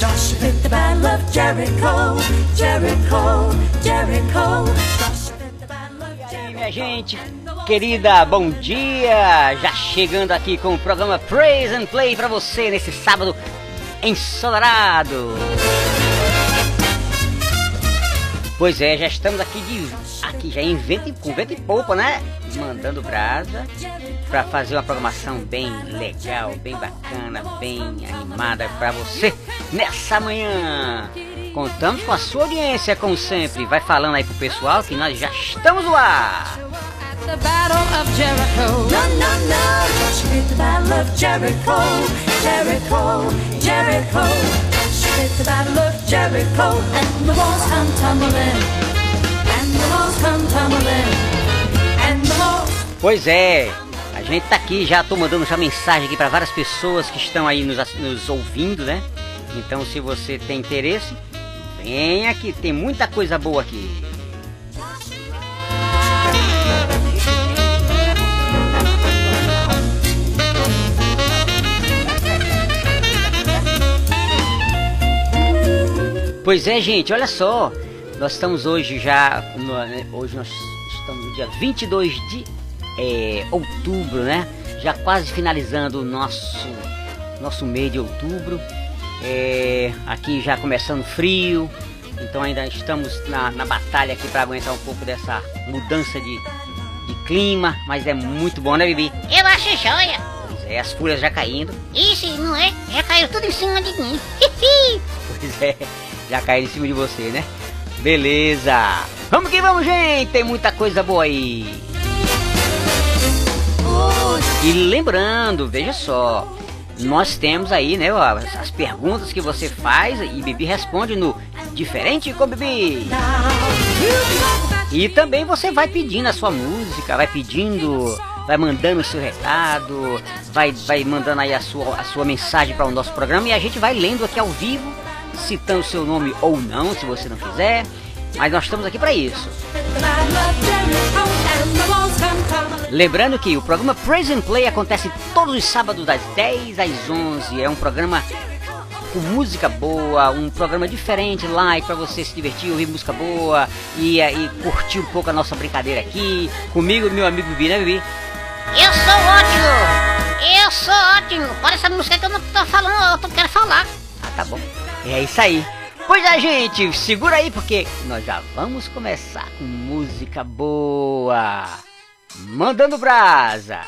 Joshua the battle of Jericho, Jericho, Jericho. Joshua fit the battle of E aí, minha gente querida, bom dia! Já chegando aqui com o programa Praise and Play pra você nesse sábado ensolarado. Pois é, já estamos aqui de aqui já em vento, e- com vento e poupa, né? Mandando brasa pra fazer uma programação bem legal, bem bacana, bem animada pra você nessa manhã. Contamos com a sua audiência, como sempre. Vai falando aí pro pessoal que nós já estamos no ar. Pois é, a gente tá aqui já, tô mandando já mensagem aqui para várias pessoas que estão aí nos, nos ouvindo, né? Então se você tem interesse, vem aqui, tem muita coisa boa aqui. Pois é, gente, olha só. Nós estamos hoje já. né, hoje nós estamos no dia 22 de é, outubro, né? Já quase finalizando o nosso, nosso mês de outubro. É, aqui já começando frio. Então ainda estamos na, na batalha aqui para aguentar um pouco dessa mudança de, de clima. Mas é muito bom, né, Bibi? Eu acho joia. Pois é, as folhas já caindo. Isso, não é? Já caiu tudo em cima de mim. Pois é, já caiu em cima de você, né? Beleza! Vamos que vamos, gente! Tem muita coisa boa aí! E lembrando, veja só, nós temos aí, né, as as perguntas que você faz e Bibi responde no Diferente com Bibi. E também você vai pedindo a sua música, vai pedindo, vai mandando o seu recado, vai, vai mandando aí a sua, a sua mensagem para o nosso programa e a gente vai lendo aqui ao vivo, citando o seu nome ou não, se você não quiser. Mas nós estamos aqui para isso. Lembrando que o programa Praise and Play acontece todos os sábados das 10 às 11. É um programa com música boa, um programa diferente, live para você se divertir, ouvir música boa e, eh, e curtir um pouco a nossa brincadeira aqui. Comigo meu amigo Bibi, né, Bibi? Eu sou ótimo. Eu sou ótimo. Para essa música que eu não tô falando, eu tô quero falar. Ah, tá bom. É isso aí. Pois é, gente, segura aí porque nós já vamos começar com música boa. Mandando brasa.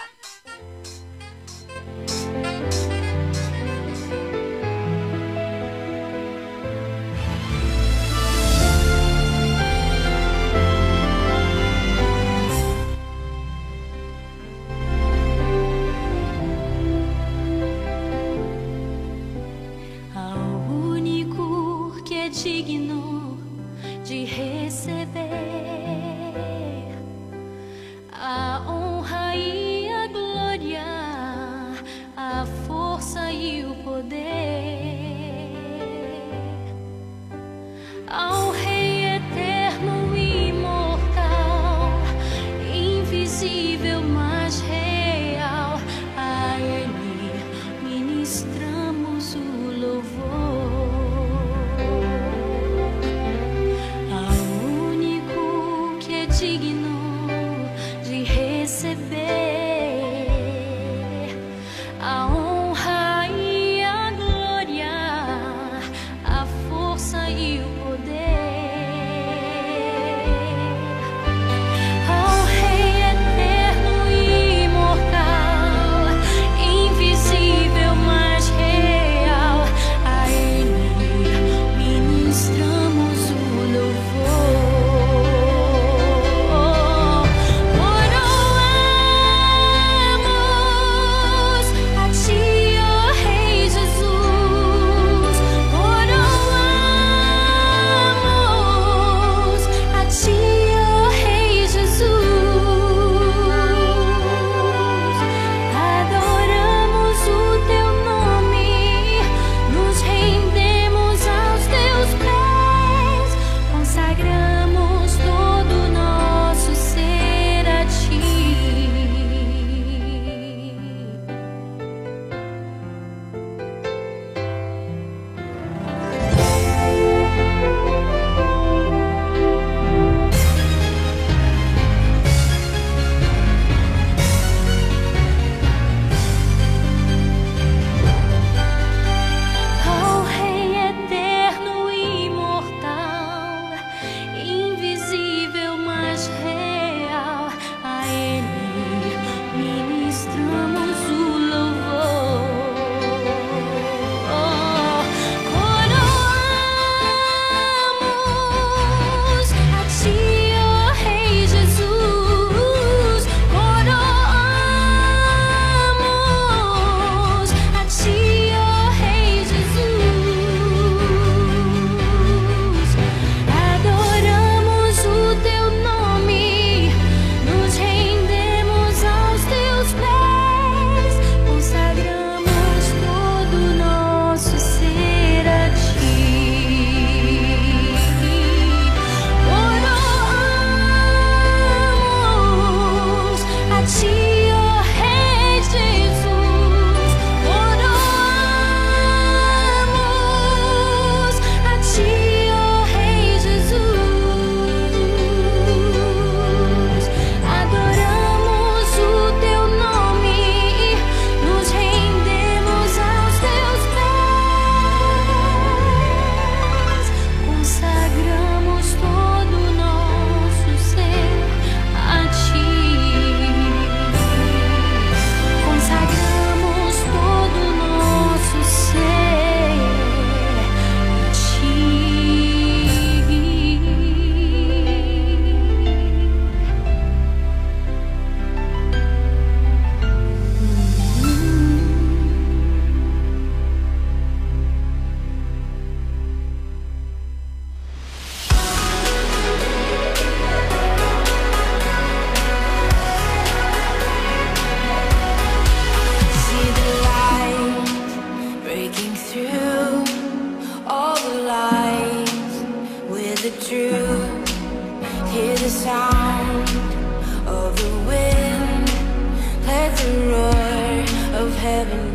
the truth. Hear the sound of the wind. Let the roar of heaven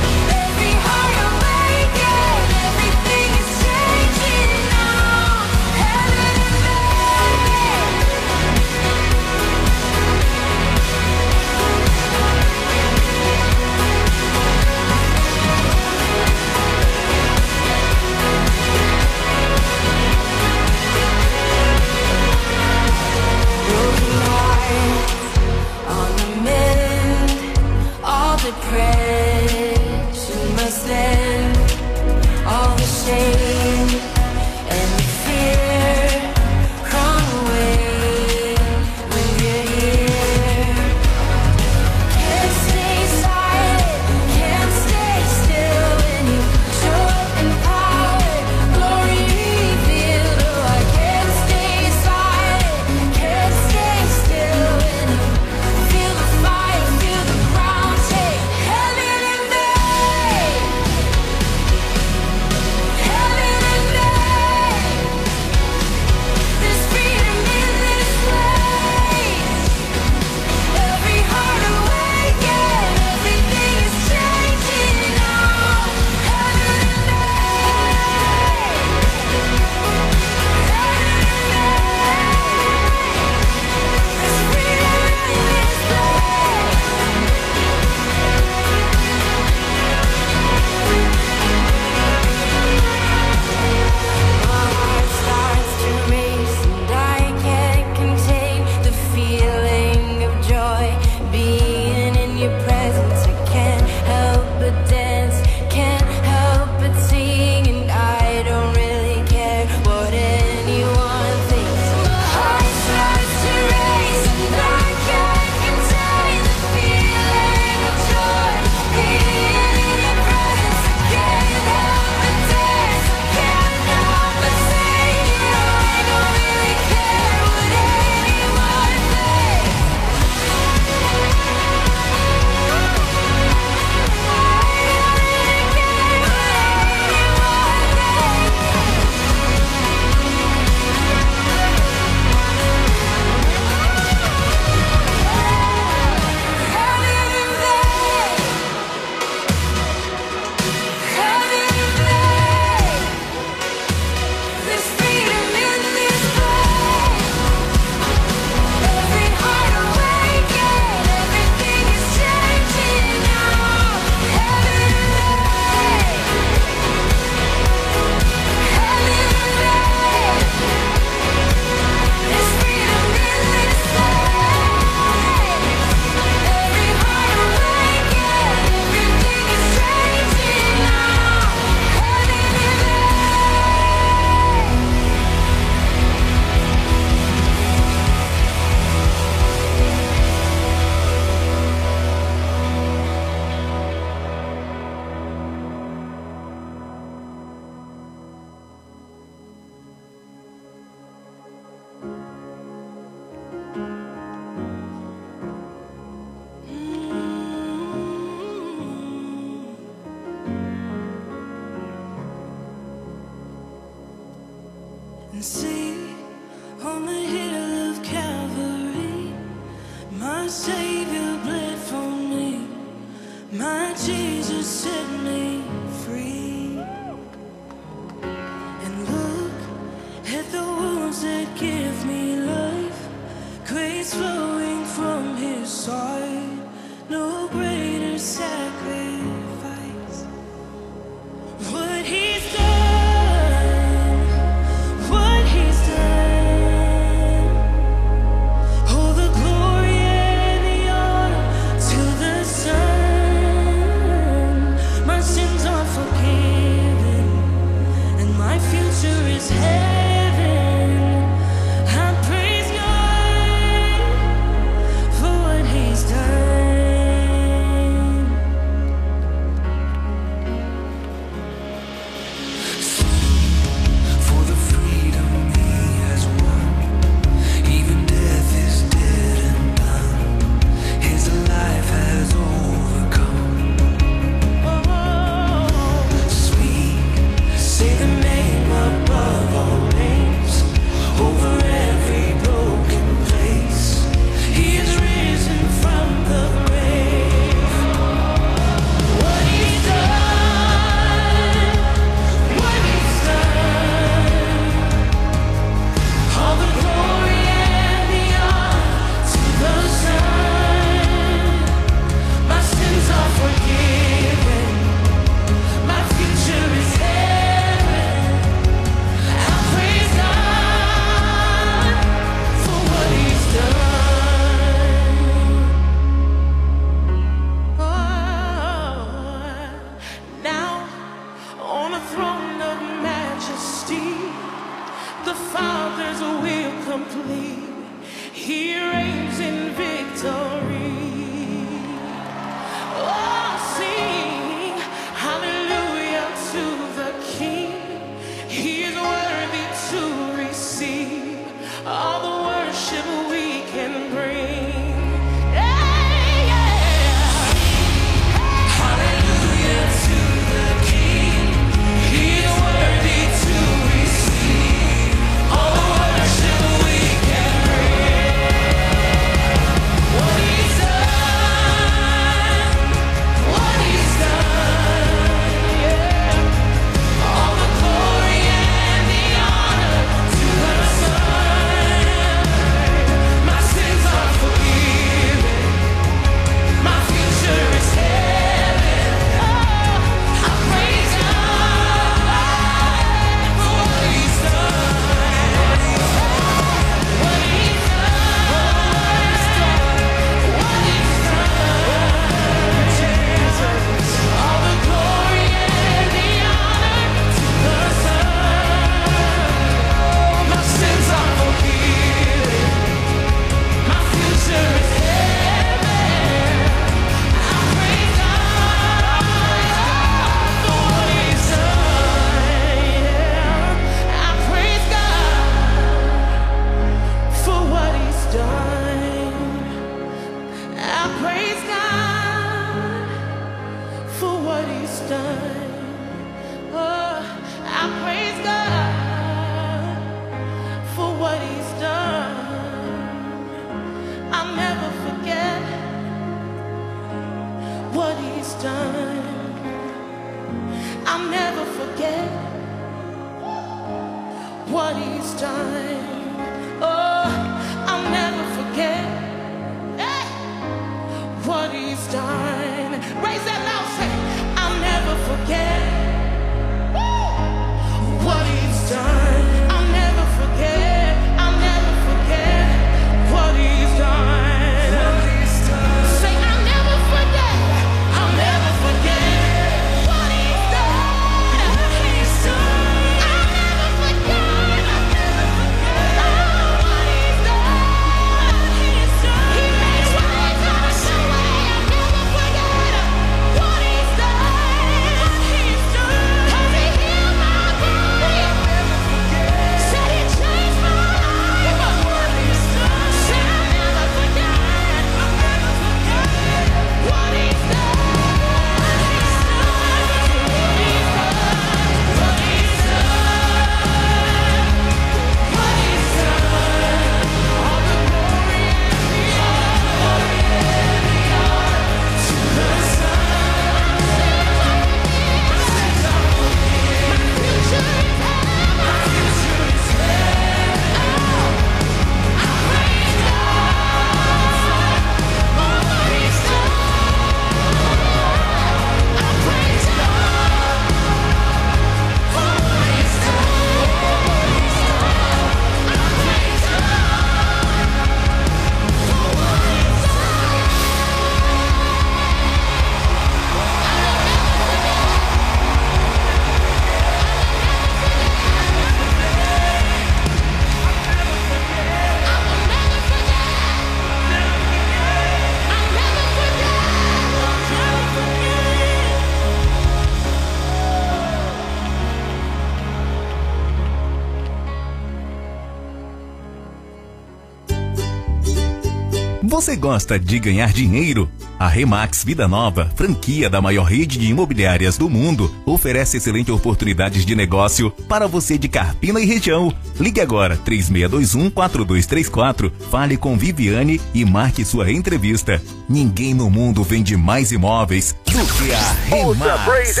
Você gosta de ganhar dinheiro? A Remax Vida Nova, franquia da maior rede de imobiliárias do mundo, oferece excelentes oportunidades de negócio para você de Carpina e região. Ligue agora 3621-4234, fale com Viviane e marque sua entrevista. Ninguém no mundo vende mais imóveis do que a Remax.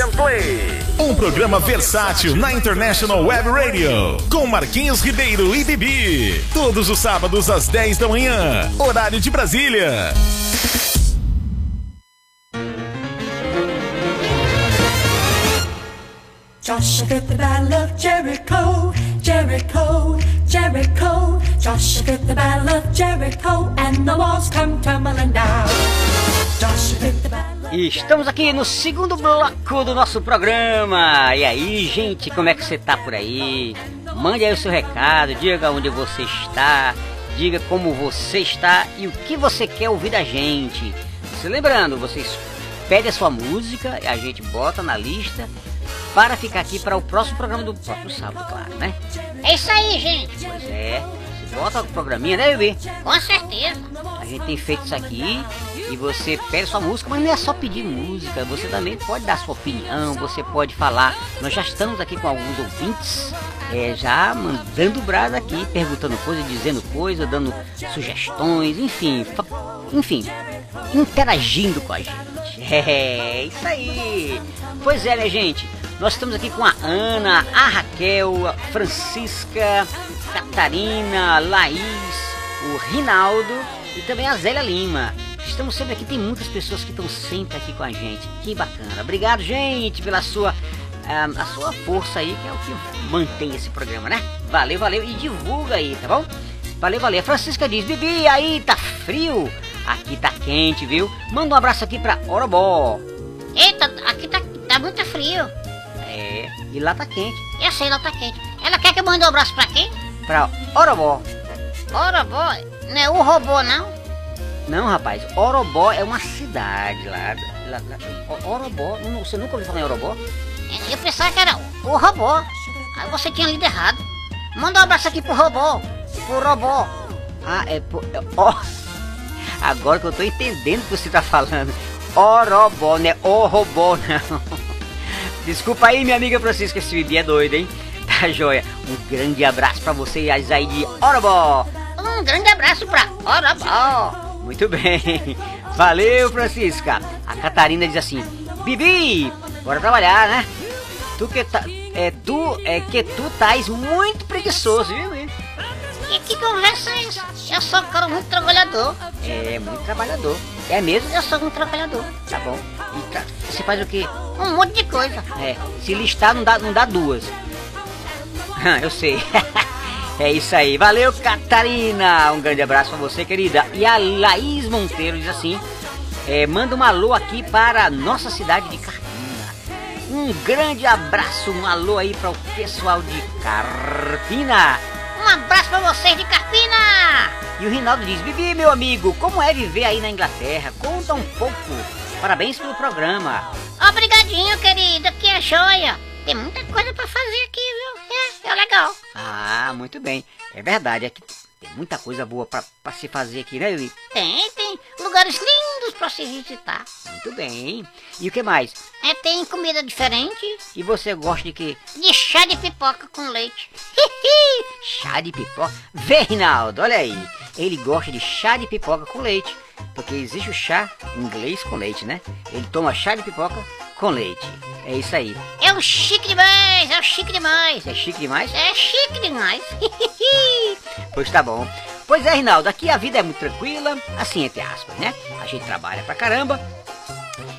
Um programa versátil na International Web Radio. Com Marquinhos Ribeiro e Bibi. Todos os sábados às 10 da manhã. Horário de Brasília. Joshua fit the battle of Jericho, Jericho, Jericho. Joshua fit the battle of Jericho, and the walls come tumbling down. Fit the battle E estamos aqui no segundo bloco do nosso programa. E aí, gente, como é que você tá por aí? Mande aí o seu recado, diga onde você está, diga como você está e o que você quer ouvir da gente. Se lembrando, vocês pedem a sua música e a gente bota na lista para ficar aqui para o próximo programa do próximo sábado, claro, né? É isso aí, gente. Pois é, você bota o programinha, né, bebê? Com certeza. A gente tem feito isso aqui e você pede sua música, mas não é só pedir música, você também pode dar sua opinião, você pode falar. Nós já estamos aqui com alguns ouvintes, é, já mandando brasa aqui, perguntando coisa, dizendo coisa, dando sugestões, enfim, enfim, interagindo com a gente. É, isso aí. Pois é, né, gente? Nós estamos aqui com a Ana, a Raquel, a Francisca, Catarina, Laís, o Rinaldo e também a Zélia Lima. Estamos sempre aqui, tem muitas pessoas que estão sempre aqui com a gente. Que bacana. Obrigado, gente, pela sua ah, a sua força aí, que é o que mantém esse programa, né? Valeu, valeu e divulga aí, tá bom? Valeu, valeu. A Francisca diz: Bibi, aí tá frio? Aqui tá quente, viu? Manda um abraço aqui pra Orobó. Eita, aqui tá, tá muito frio. É, e lá tá quente. Eu sei, lá tá quente. Ela quer que eu mande um abraço pra quem? Pra Orobó. Ora, boy. Não é um robô, não? Não, rapaz, Orobó é uma cidade lá. lá, lá O- Orobó, você nunca ouviu falar em Orobó? Eu pensava que era o robô. Aí você tinha lido errado. Manda um abraço aqui pro robô. Pro robô. Ah, é. po- é- Ó, agora que eu tô entendendo o que você tá falando. Orobó, não é o robô, não. Desculpa aí, minha amiga Francisca, esse bebê é doido, hein? Tá joia. Um grande abraço pra você, aí de Orobó. Um grande abraço pra Orobó. Muito bem. Valeu, Francisca. A Catarina diz assim: Bibi, bora trabalhar, né? Tu que tá. É, tu é que tu tais muito preguiçoso, viu? Hein? E que conversa é essa? Eu sou um cara muito trabalhador. É muito trabalhador. É mesmo? Eu sou muito trabalhador. Tá bom. E você faz o quê? Um monte de coisa. É, se listar não dá, não dá duas. Eu sei. É isso aí. Valeu, Catarina. Um grande abraço pra você, querida. E a Laís Monteiro diz assim: é, manda um alô aqui para a nossa cidade de Carpina. Um grande abraço, um alô aí para o pessoal de Carpina. Um abraço pra vocês de Carpina. E o Rinaldo diz: Vivi, meu amigo, como é viver aí na Inglaterra? Conta um pouco. Parabéns pelo programa. Obrigadinho, querido. Que é joia. Tem muita coisa pra fazer aqui, viu? É, é legal. Ah, muito bem. É verdade, aqui tem muita coisa boa pra pra se fazer aqui, né, Vivi? Tem, tem lugares lindos pra se visitar. Muito bem. E o que mais? É, tem comida diferente. E você gosta de que? De chá de pipoca com leite. Chá de pipoca? Vê, Rinaldo, olha aí. Ele gosta de chá de pipoca com leite. Porque existe o chá inglês com leite, né? Ele toma chá de pipoca com leite. É isso aí. É um chique demais, é um chique demais. É chique demais? É chique demais. Pois tá bom. Pois é, Rinaldo, aqui a vida é muito tranquila, assim, entre aspas, né? A gente trabalha pra caramba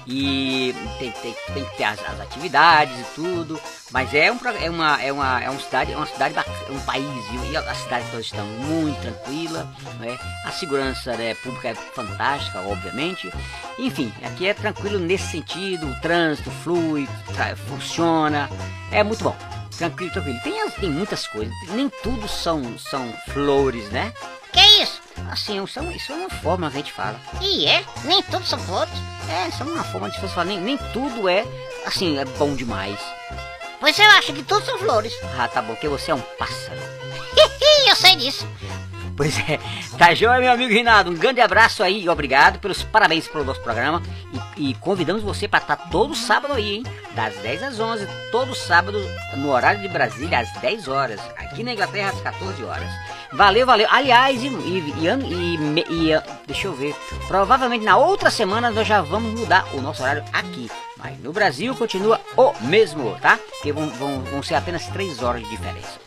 e tem, tem, tem que ter as, as atividades e tudo, mas é, um, é, uma, é, uma, é uma cidade, é uma cidade bacana, um país, e a, cidade que nós estamos muito tranquila, né? a segurança né, pública é fantástica, obviamente, enfim, aqui é tranquilo nesse sentido, o trânsito flui, funciona, é muito bom. Tranquilo, tranquilo. Tem, tem muitas coisas, nem tudo são, são flores, né? Que isso? Assim, são, isso é uma forma que a gente fala. E é, nem tudo são flores. É, isso é uma forma de você falar. Nem, nem tudo é, assim, é bom demais. Pois eu acho que tudo são flores. Ah, tá bom, porque você é um pássaro. eu sei disso. Pois é, tá joia, meu amigo Rinaldo. Um grande abraço aí e obrigado pelos parabéns pelo nosso programa. E, e convidamos você para estar todo sábado aí, hein? Das 10 às 11, todo sábado, no horário de Brasília, às 10 horas. Aqui na Inglaterra, às 14 horas. Valeu, valeu. Aliás, e, e, e, e, deixa eu ver. Provavelmente na outra semana nós já vamos mudar o nosso horário aqui. Mas no Brasil continua o mesmo, tá? Porque vão, vão, vão ser apenas 3 horas de diferença.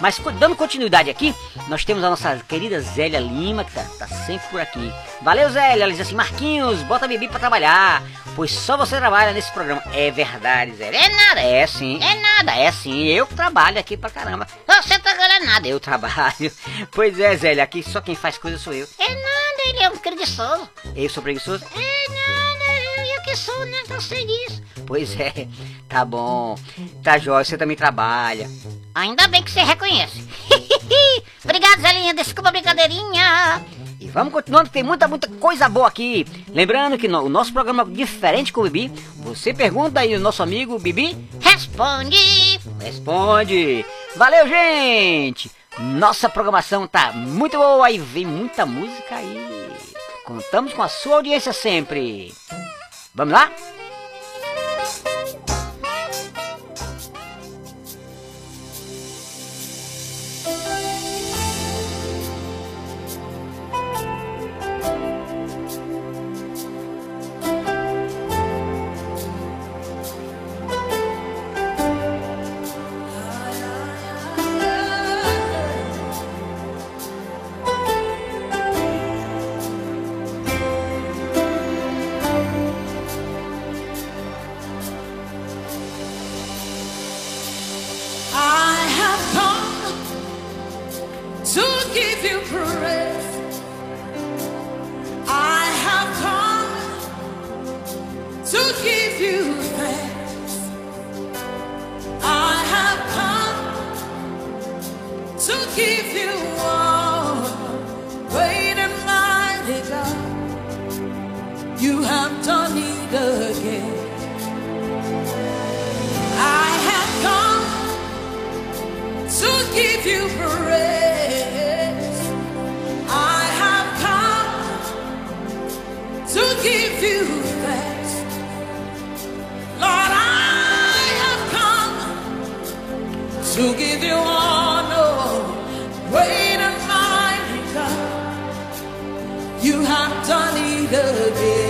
Mas dando continuidade aqui, nós temos a nossa querida Zélia Lima, que tá, tá sempre por aqui. Valeu, Zélia. Ela diz assim: Marquinhos, bota a Bibi pra trabalhar. Pois só você trabalha nesse programa. É verdade, Zélia. É nada. É sim. É nada. É sim. Eu trabalho aqui pra caramba. Você tá ganhando nada. Eu trabalho. Pois é, Zélia. Aqui só quem faz coisa sou eu. É nada, ele é um preguiçoso. Eu sou preguiçoso? É nada, sou, né? Eu sei disso. Pois é. Tá bom. Tá jóia. Você também trabalha. Ainda bem que você reconhece. Obrigado, Zelinha. Desculpa a brincadeirinha. E vamos continuando tem muita, muita coisa boa aqui. Lembrando que no, o nosso programa é diferente com o Bibi. Você pergunta aí o nosso amigo Bibi Responde. responde. Valeu, gente! Nossa programação tá muito boa e vem muita música aí. Contamos com a sua audiência sempre. Vamos lá? Again. I have come to give you praise. I have come to give you thanks. Lord, I have come to give you honor. Great and mighty God, you have done it again.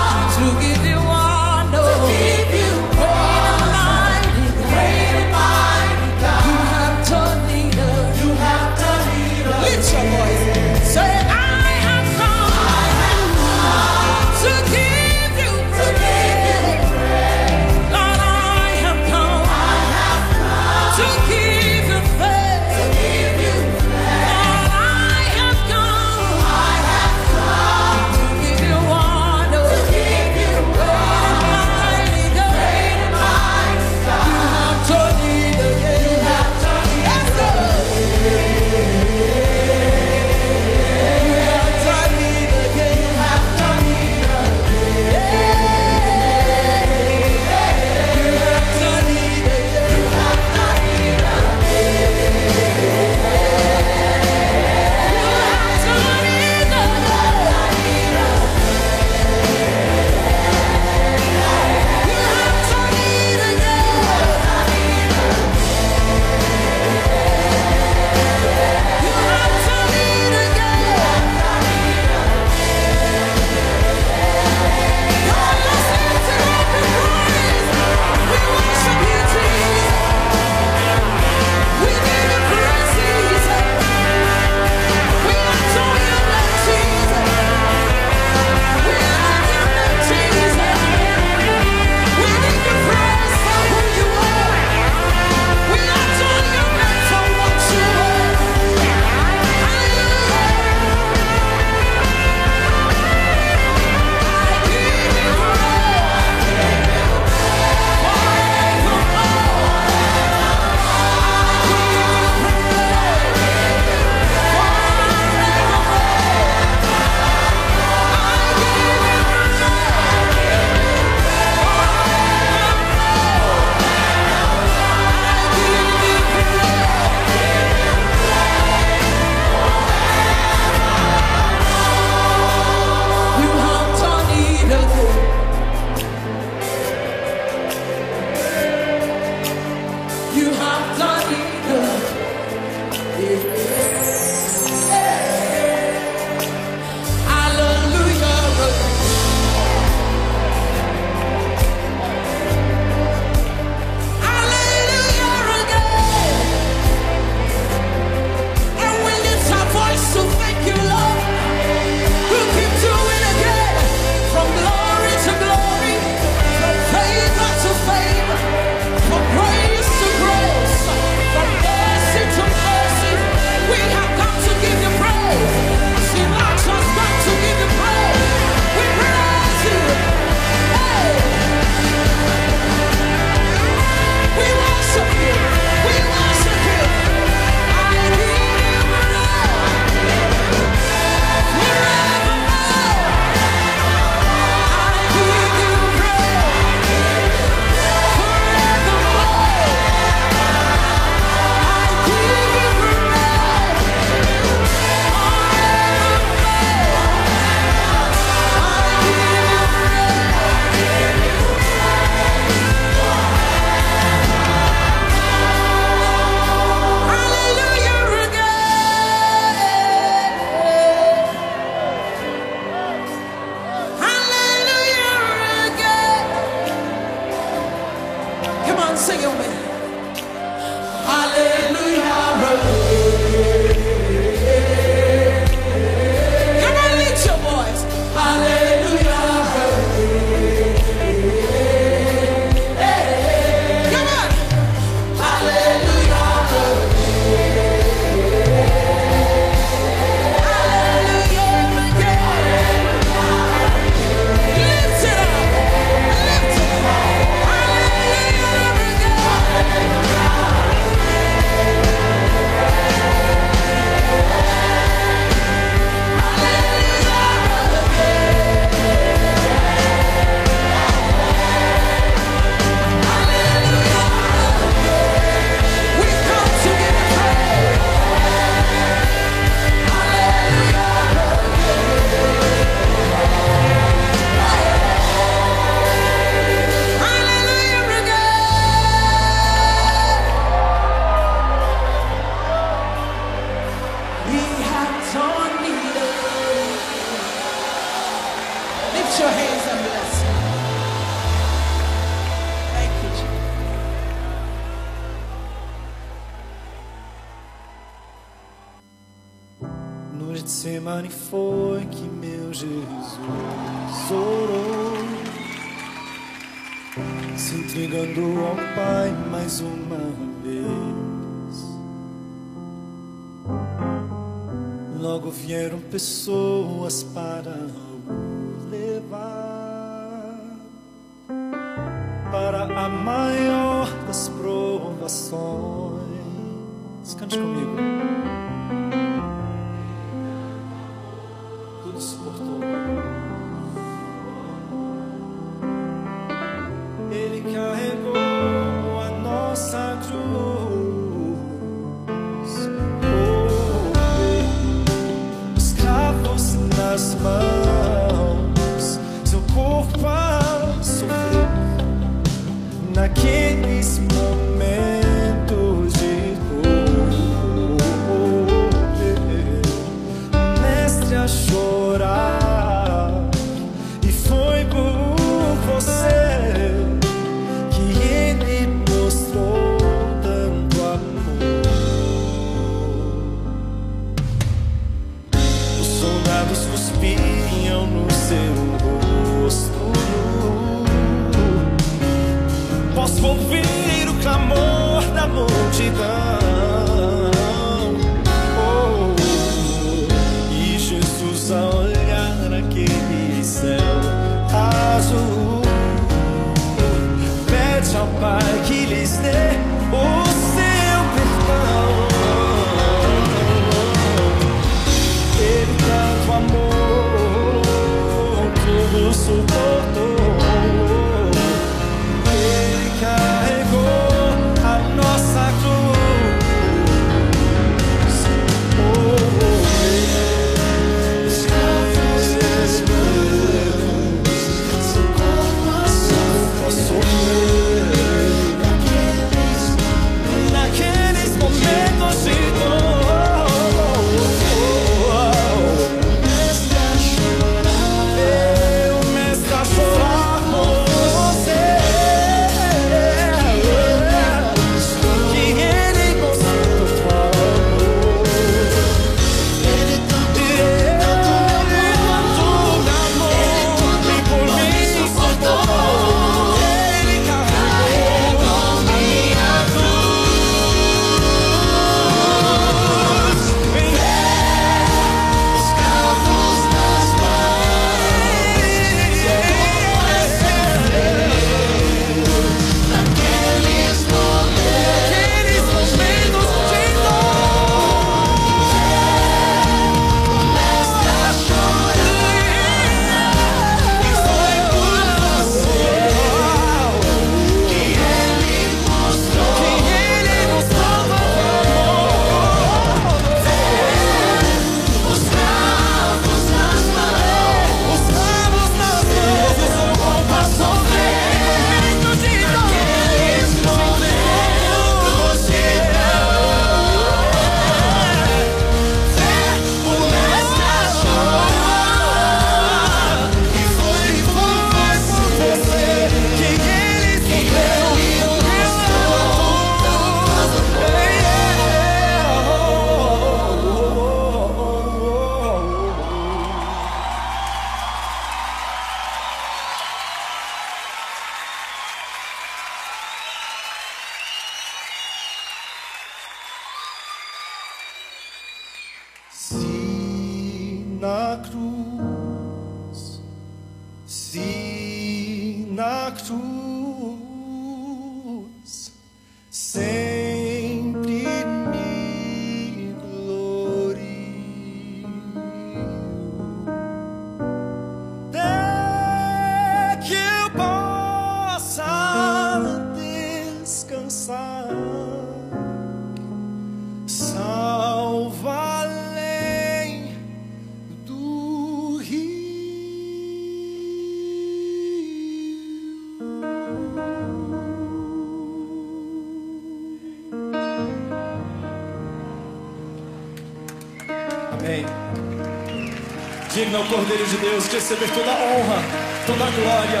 receber toda a honra, toda a glória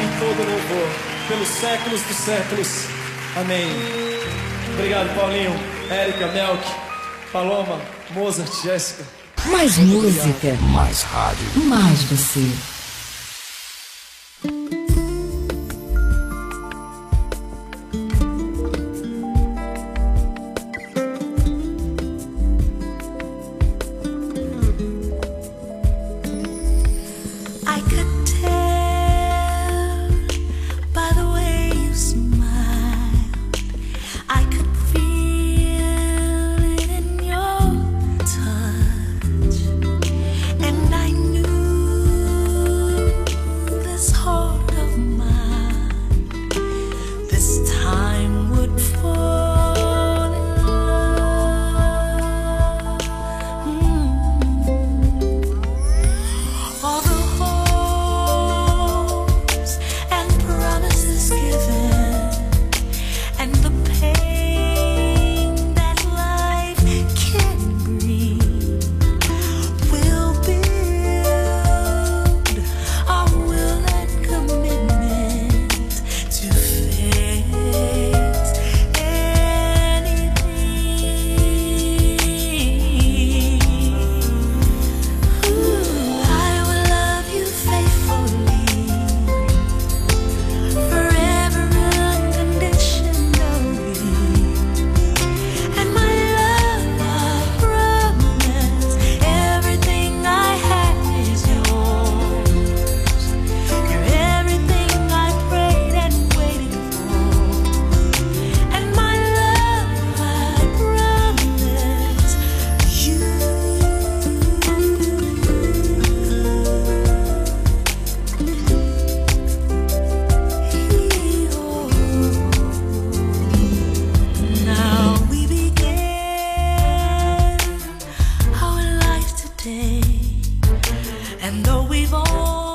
e todo o louvor, pelos séculos dos séculos. Amém. Obrigado, Paulinho, Érica, Melk, Paloma, Mozart, Jéssica. Mais música. Mais rádio. Mais você. And though we've only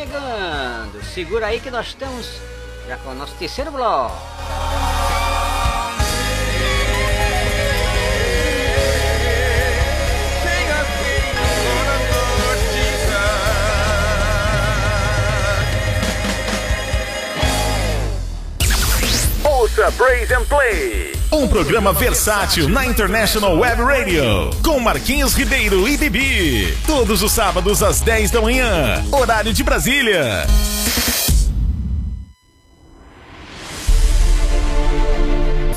chegando. Segura aí que nós estamos já com o nosso terceiro bloco. Ouça Praise and Play. Um programa versátil na International Web Radio. Com Marquinhos Ribeiro e Bibi. Todos os sábados às 10 da manhã. Horário de Brasília.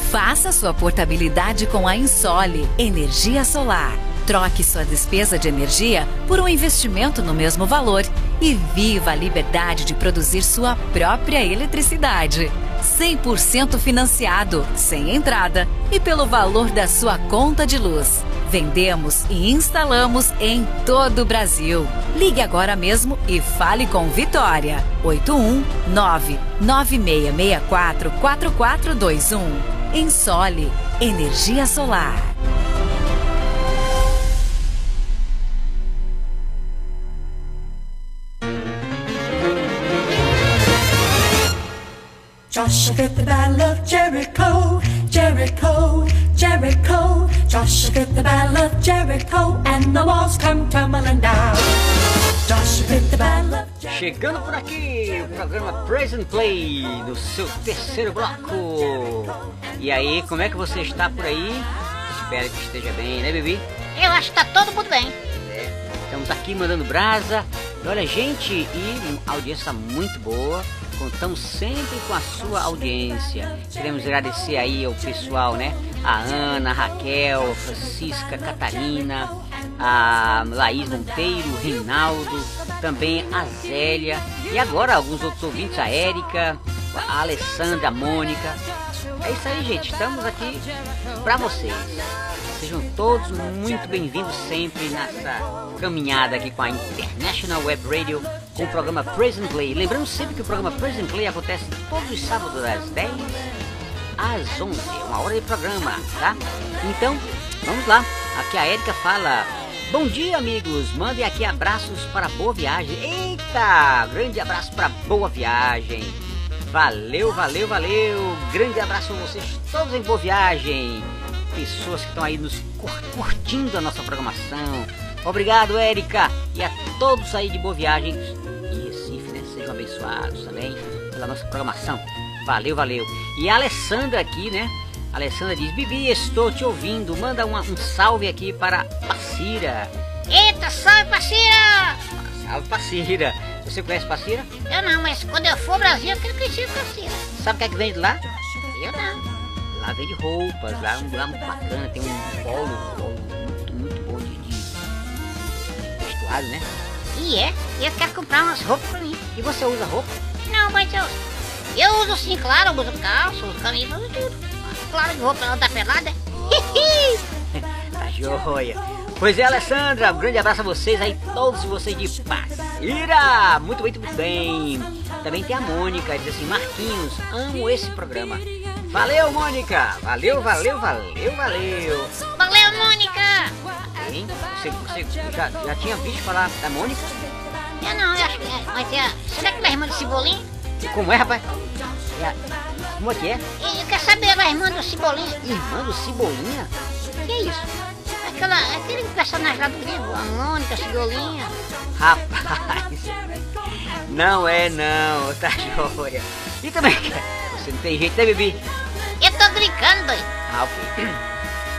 Faça sua portabilidade com a Insole Energia Solar. Troque sua despesa de energia por um investimento no mesmo valor e viva a liberdade de produzir sua própria eletricidade. 100% financiado, sem entrada e pelo valor da sua conta de luz. Vendemos e instalamos em todo o Brasil. Ligue agora mesmo e fale com Vitória. 819 9664 4421. Ensole Energia Solar. Joshua fit the battle of Jericho, Jericho, Jericho. Joshua fit the battle of Jericho, and the walls come tumbling down. Joshua fit the battle of Jericho. Chegando por aqui, o programa Praise and Play, no seu terceiro bloco. E aí, como é que você está por aí? Espero que esteja bem, né, Bibi? Eu acho que tá todo mundo bem. Estamos aqui mandando brasa. E olha, gente, e a audiência está muito boa. Contamos sempre com a sua audiência. Queremos agradecer aí ao pessoal, né? A Ana, a Raquel, a Francisca, a Catarina, a Laís Monteiro, Reinaldo, também a Zélia e agora alguns outros ouvintes, a Érica, a Alessandra, a Mônica. É isso aí, gente. Estamos aqui para vocês. Sejam todos muito bem-vindos sempre nessa caminhada aqui com a International Web Radio com o programa Praise and Play. Lembrando sempre que o programa Praise and Play acontece todos os sábados das 10 às 11, uma hora de programa, tá? Então, vamos lá. Aqui a Érica fala: Bom dia, amigos. Mandem aqui abraços para boa viagem. Eita! Grande abraço para boa viagem. Valeu, valeu, valeu. Grande abraço a vocês todos em boa viagem. Pessoas que estão aí nos cur- curtindo a nossa programação. Obrigado, Érica. E a todos aí de boa viagem em Recife, né? Sejam abençoados também pela nossa programação. Valeu, valeu. E a Alessandra aqui, né? A Alessandra diz: Bibi, estou te ouvindo. Manda uma- um salve aqui para Passira. Eita, salve, parceira! Salve, Passira. Você conhece Passira? Eu não, mas quando eu for ao Brasil, eu quero conhecer parceira. Sabe o que é que vem de lá? Eu não. Lá vende roupas, lá é um lugar muito bacana, tem um polo, polo muito, muito bom de, de vestuário, né? E é, eu quero comprar umas roupas pra mim. E você usa roupa? Não, mas eu. Eu uso sim, claro, eu uso calça, uso camisa, uso tudo. Claro que roupa não tá pelada. Tá joia. Pois é, Alessandra, um grande abraço a vocês aí, todos vocês de Passira. Muito bem, muito bem. Também tem a Mônica, diz assim, Marquinhos, amo esse programa. Valeu, Mônica. Valeu, valeu, valeu, valeu. Valeu, Mônica! Hein? Você, você já, já tinha visto falar da Mônica? Eu não, eu acho que é. Mas é. Será que ela é irmã do Cebolinha? E como é, rapaz? É Como é que é? Eu quero saber, ela é irmã do Cebolinha. Irmã do Cebolinha? Que é isso? Aquela, aquele personagem lá do livro, a Mônica, a Cebolinha. Rapaz, não é não, tá joia. E também, você não tem jeito, né, Bibi? Eu tô brincando, doido. Ah, ok.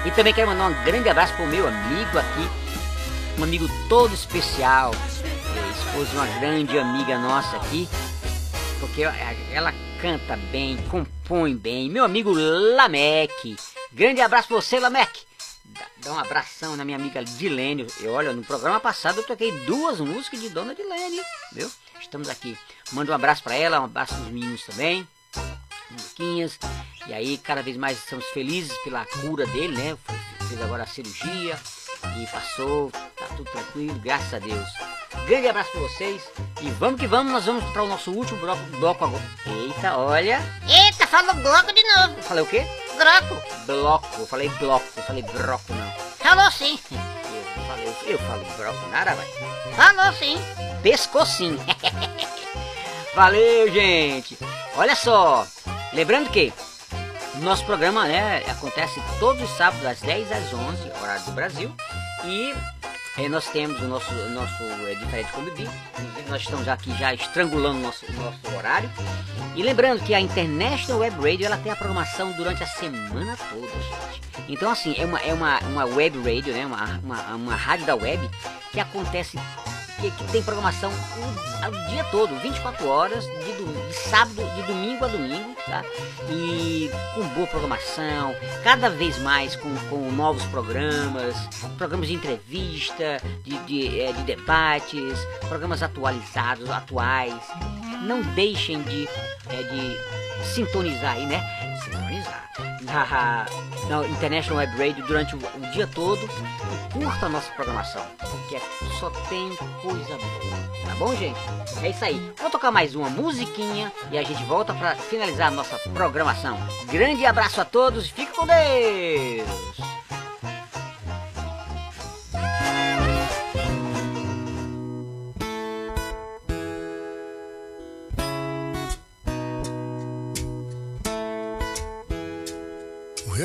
E também quero mandar um grande abraço pro meu amigo aqui, um amigo todo especial, esposa uma grande amiga nossa aqui, porque ela canta bem, compõe bem. Meu amigo Lamek, grande abraço pra você, Lamek. Dá- um abração na minha amiga Dilene. Eu, olha, no programa passado eu toquei duas músicas de Dona Dilene, viu? Estamos aqui. Manda um abraço pra ela, um abraço pros meninos também. Luquinhas. E aí, cada vez mais estamos felizes pela cura dele, né? Fez agora a cirurgia e passou, tá tudo tranquilo, graças a Deus. Grande abraço pra vocês e vamos que vamos, nós vamos para o nosso último bloco, bloco agora. Eita, olha. Eita, falou bloco de novo. Eu falei o quê? Groco. Bloco, eu falei bloco, eu falei broco não. Falou sim. Eu falei, eu falo broco, nada, vai. Falou sim. Pescocinho. Valeu, gente. Olha só, lembrando que nosso programa, né, acontece todos os sábados às 10 às 11, horário do Brasil. E eh, nós temos o nosso, nosso eh, diferente. Inclusive, nós estamos aqui já estrangulando o nosso, nosso horário. E lembrando que a International Web Radio ela tem a programação durante a semana toda, gente. Então, assim, é uma, é uma, uma web radio, né, uma, uma, uma rádio da web que acontece que, que tem programação o, o dia todo, 24 horas, de, do- de sábado, de domingo a domingo, tá? E com boa programação, cada vez mais com, com novos programas, programas de entrevista, de, de, eh, de debates, programas atualizados, atuais. Não deixem de, eh, de sintonizar aí, né? Sintonizar na, na International Web Radio durante o, o dia todo e curta a nossa programação, porque só tem coisa boa, tá bom, gente? É isso aí. Vou tocar mais uma musiquinha e a gente volta para finalizar a nossa programação. Grande abraço a todos e fique com Deus!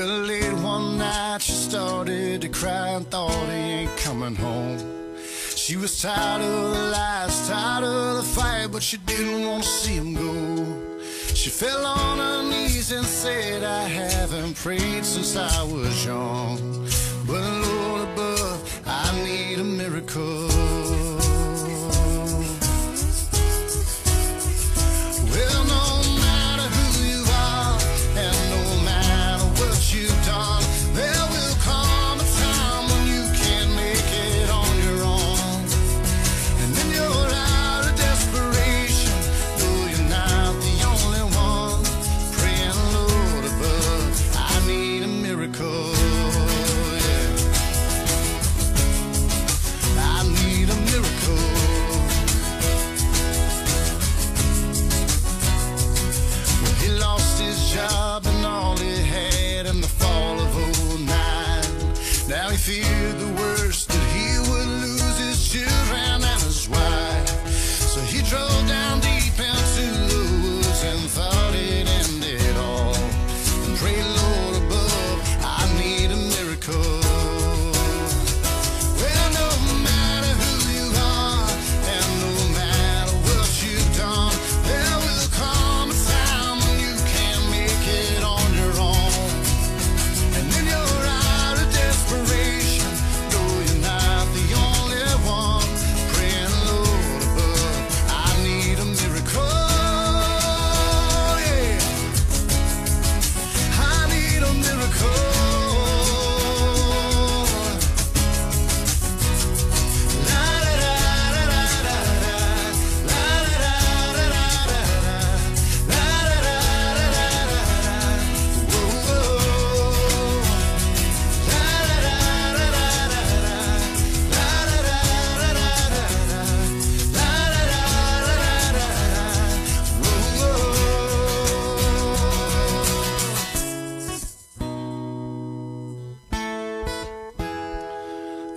Late one night she started to cry and thought he ain't coming home. She was tired of the lies, tired of the fight, but she didn't want to see him go. She fell on her knees and said, I haven't prayed since I was young. But Lord above, I need a miracle.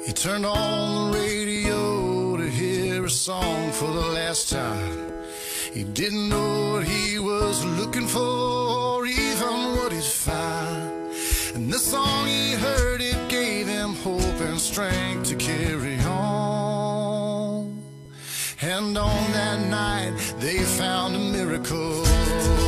He turned on the radio to hear a song for the last time. He didn't know what he was looking for or even what he'd find. And the song he heard, it gave him hope and strength to carry on. And on that night, they found a miracle.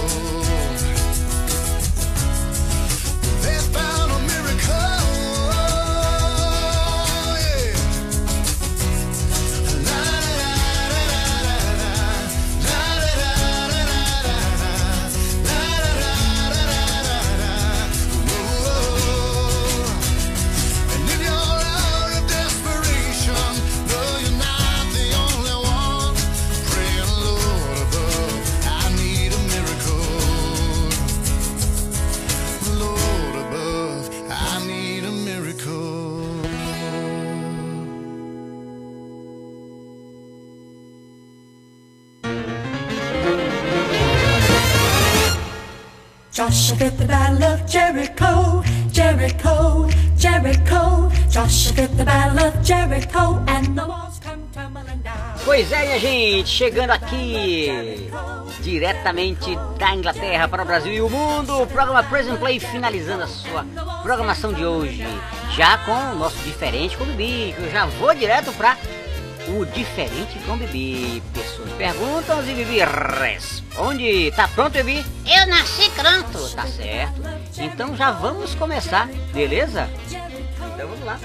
Joshua the battle of Jericho, Jericho, Jericho. Joshua the battle of Jericho, and the walls come tumbling down. Pois é, minha gente, chegando aqui diretamente da Inglaterra para o Brasil e o mundo, o programa Present Play finalizando a sua programação de hoje, já com o nosso diferente com Bibi, que eu já vou direto para o diferente com Bibi. Pessoas perguntam e Bibi responde. Tá pronto, Bibi? Eu nasci cranto. Tá certo. Então já vamos começar, beleza? Então vamos lá.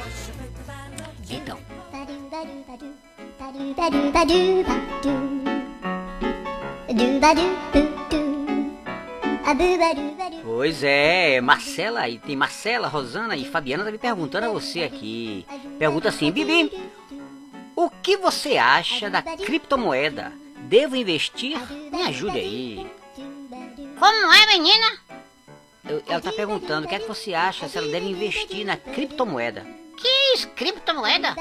Então, Pois é, Marcela, e tem Marcela, Rosana e Fabiana tá me perguntando a você aqui. Pergunta assim, Bibi, o que você acha da criptomoeda? Devo investir? Me ajude aí. Como é, menina? Eu- ela tá perguntando o que é que você acha se ela deve investir na criptomoeda. Que isso, criptomoeda?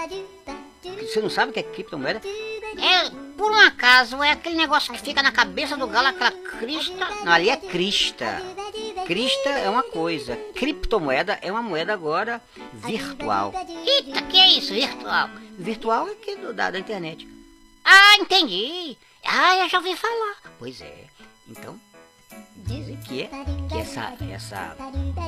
Você não sabe o que é criptomoeda? É, por um acaso, é aquele negócio que fica na cabeça do galo, aquela crista. Não, ali é crista. Crista é uma coisa, criptomoeda é uma moeda agora virtual. Eita, que é isso, virtual? Virtual é que do, da, da internet. Ah, entendi. Ah, eu já ouvi falar. Pois é. Então, dizem que, é, que essa, essa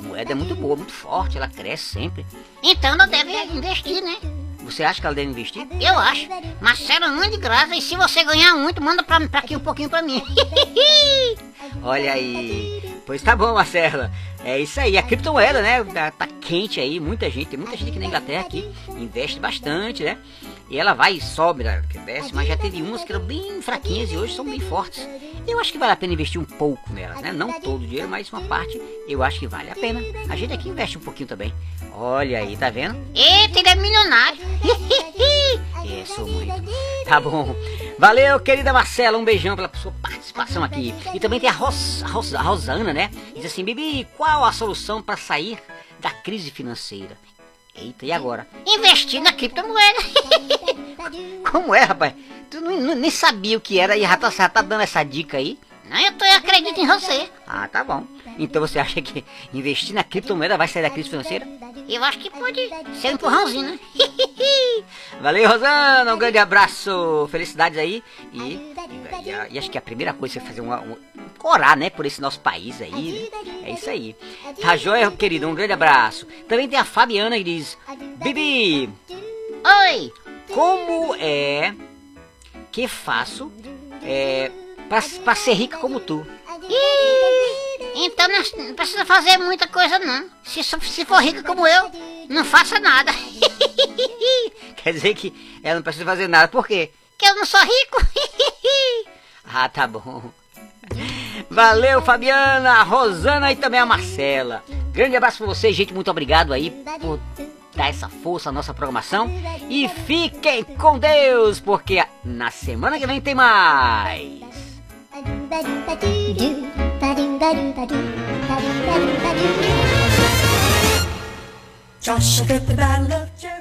moeda é muito boa, muito forte, ela cresce sempre. Então não deve investir, né? Você acha que ela deve investir? Eu acho. Marcelo, mande graça e se você ganhar muito, manda pra, pra aqui um pouquinho pra mim. Olha aí. Pois tá bom, Marcela. É isso aí, a criptomoeda, né? Tá, tá quente aí, muita gente, tem muita gente aqui na Inglaterra que investe bastante, né? E ela vai e sobe, né? que desce, mas já teve umas que eram bem fraquinhas e hoje são bem fortes. Eu acho que vale a pena investir um pouco nelas, né? Não todo o dinheiro, mas uma parte eu acho que vale a pena. A gente aqui investe um pouquinho também. Olha aí, tá vendo? Eita, ele é milionário. É, sou muito. Tá bom. Valeu, querida Marcela. Um beijão pela sua participação aqui. E também tem a, Ros, a, Ros, a Rosana, né? Diz assim: Bibi, qual a solução para sair da crise financeira? Eita, e agora? Investir na criptomoeda. Como é, rapaz? Tu não- não- nem sabia o que era e já tá, já tá dando essa dica aí. Não, eu, tô, eu acredito em você. Ah, tá bom. Então você acha que investir na criptomoeda vai sair da crise financeira? Eu acho que pode ser um empurrãozinho, né? Valeu, Rosana. Um grande abraço. Felicidades aí. E, e, e acho que a primeira coisa é fazer uma, um, orar, né? Por esse nosso país aí. Né? É isso aí. Tá joia, querido? Um grande abraço. Também tem a Fabiana que diz: Bibi, Oi! como é que faço é, pra, pra ser rica como tu? Ih, então não, precisa fazer muita coisa, não. Se, se for rica como eu, não faça nada. Quer dizer que ela não precisa fazer nada. Por quê? que eu não sou rico. Ah, tá bom. Valeu, Fabiana, a Rosana e também a Marcela. Grande abraço pra vocês, gente. Muito obrigado aí por dar essa força à nossa programação. E fiquem com Deus, porque na semana que vem tem mais.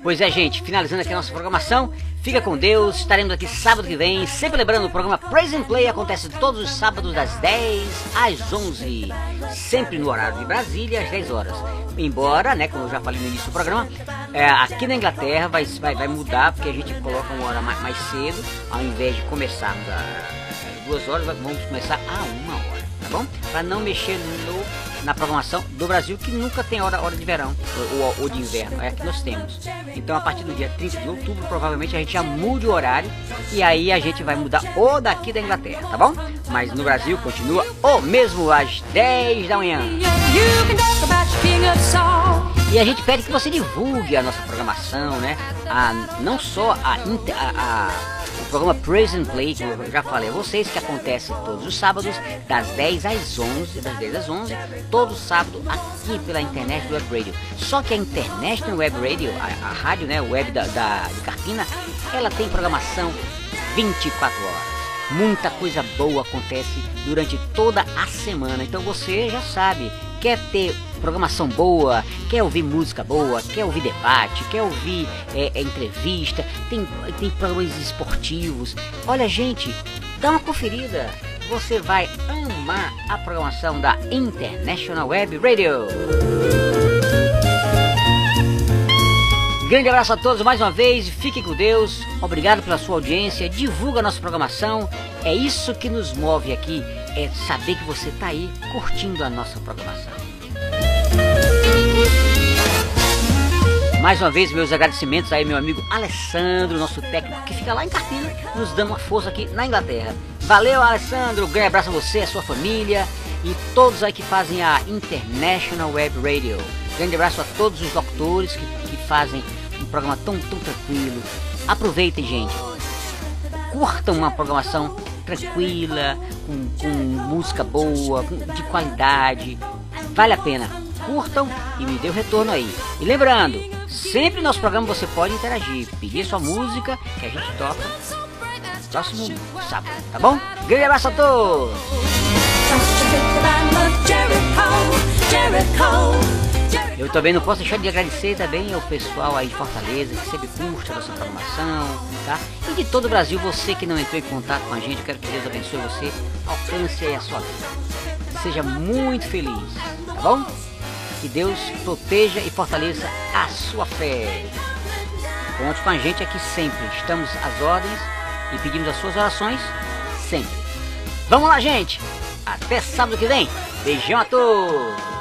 Pois é, gente, finalizando aqui a nossa programação. Fica com Deus, estaremos aqui sábado que vem. Sempre lembrando, o programa Praise and Play acontece todos os sábados das 10 às 11. Sempre no horário de Brasília, às 10 horas. Embora, né, como eu já falei no início do programa, é, aqui na Inglaterra vai, vai, vai mudar, porque a gente coloca uma hora mais, mais cedo, ao invés de começarmos às duas horas, vamos começar a uma hora, tá bom? Para não mexer no na programação do Brasil, que nunca tem hora, hora de verão ou, ou- de inverno, é a que nós temos. Então, a partir do dia 30 de outubro, provavelmente a gente já mude o horário e aí a gente vai mudar o daqui da Inglaterra, tá bom? Mas no Brasil continua o mesmo às 10 da manhã. E a gente pede que você divulgue a nossa programação, né? A, não só a, a- a- programa Praise and Play, que eu já falei a vocês, que acontece todos os sábados, das 10 às 11, das 10 às 11, todo sábado aqui pela internet do Web Radio. Só que a internet no Web Radio, a, a rádio, né, web da, da, de Carpina, ela tem programação 24 horas. Muita coisa boa acontece durante toda a semana. Então você já sabe, quer ter programação boa, quer ouvir música boa, quer ouvir debate, quer ouvir é, é, entrevista, tem, tem programas esportivos. Olha, gente, dá uma conferida. Você vai amar a programação da International Web Radio. Grande abraço a todos mais uma vez, fiquem com Deus, obrigado pela sua audiência, divulga a nossa programação, é isso que nos move aqui, é saber que você está aí curtindo a nossa programação. Mais uma vez, meus agradecimentos aí, meu amigo Alessandro, nosso técnico que fica lá em Carpina, nos dando uma força aqui na Inglaterra. Valeu, Alessandro, grande abraço a você, a sua família e todos aí que fazem a International Web Radio. Grande abraço a todos os doutores que, que fazem um programa tão, tão tranquilo. Aproveitem, gente. Curtam uma programação tranquila, com, com música boa, de qualidade. Vale a pena. Curtam e me dê o retorno aí. E lembrando, sempre no nosso programa você pode interagir, pedir sua música que a gente toca próximo sábado, tá bom? Grande abraço a todos! Eu também não posso deixar de agradecer também ao pessoal aí de Fortaleza que sempre curte a nossa programação, tá? E de todo o Brasil, você que não entrou em contato com a gente, eu quero que Deus abençoe você, alcance aí a sua vida. Seja muito feliz, tá bom? Que Deus proteja e fortaleça a sua fé. Conte com a gente aqui sempre, estamos às ordens e pedimos as suas orações sempre. Vamos lá, gente! Até sábado que vem! Beijão a todos!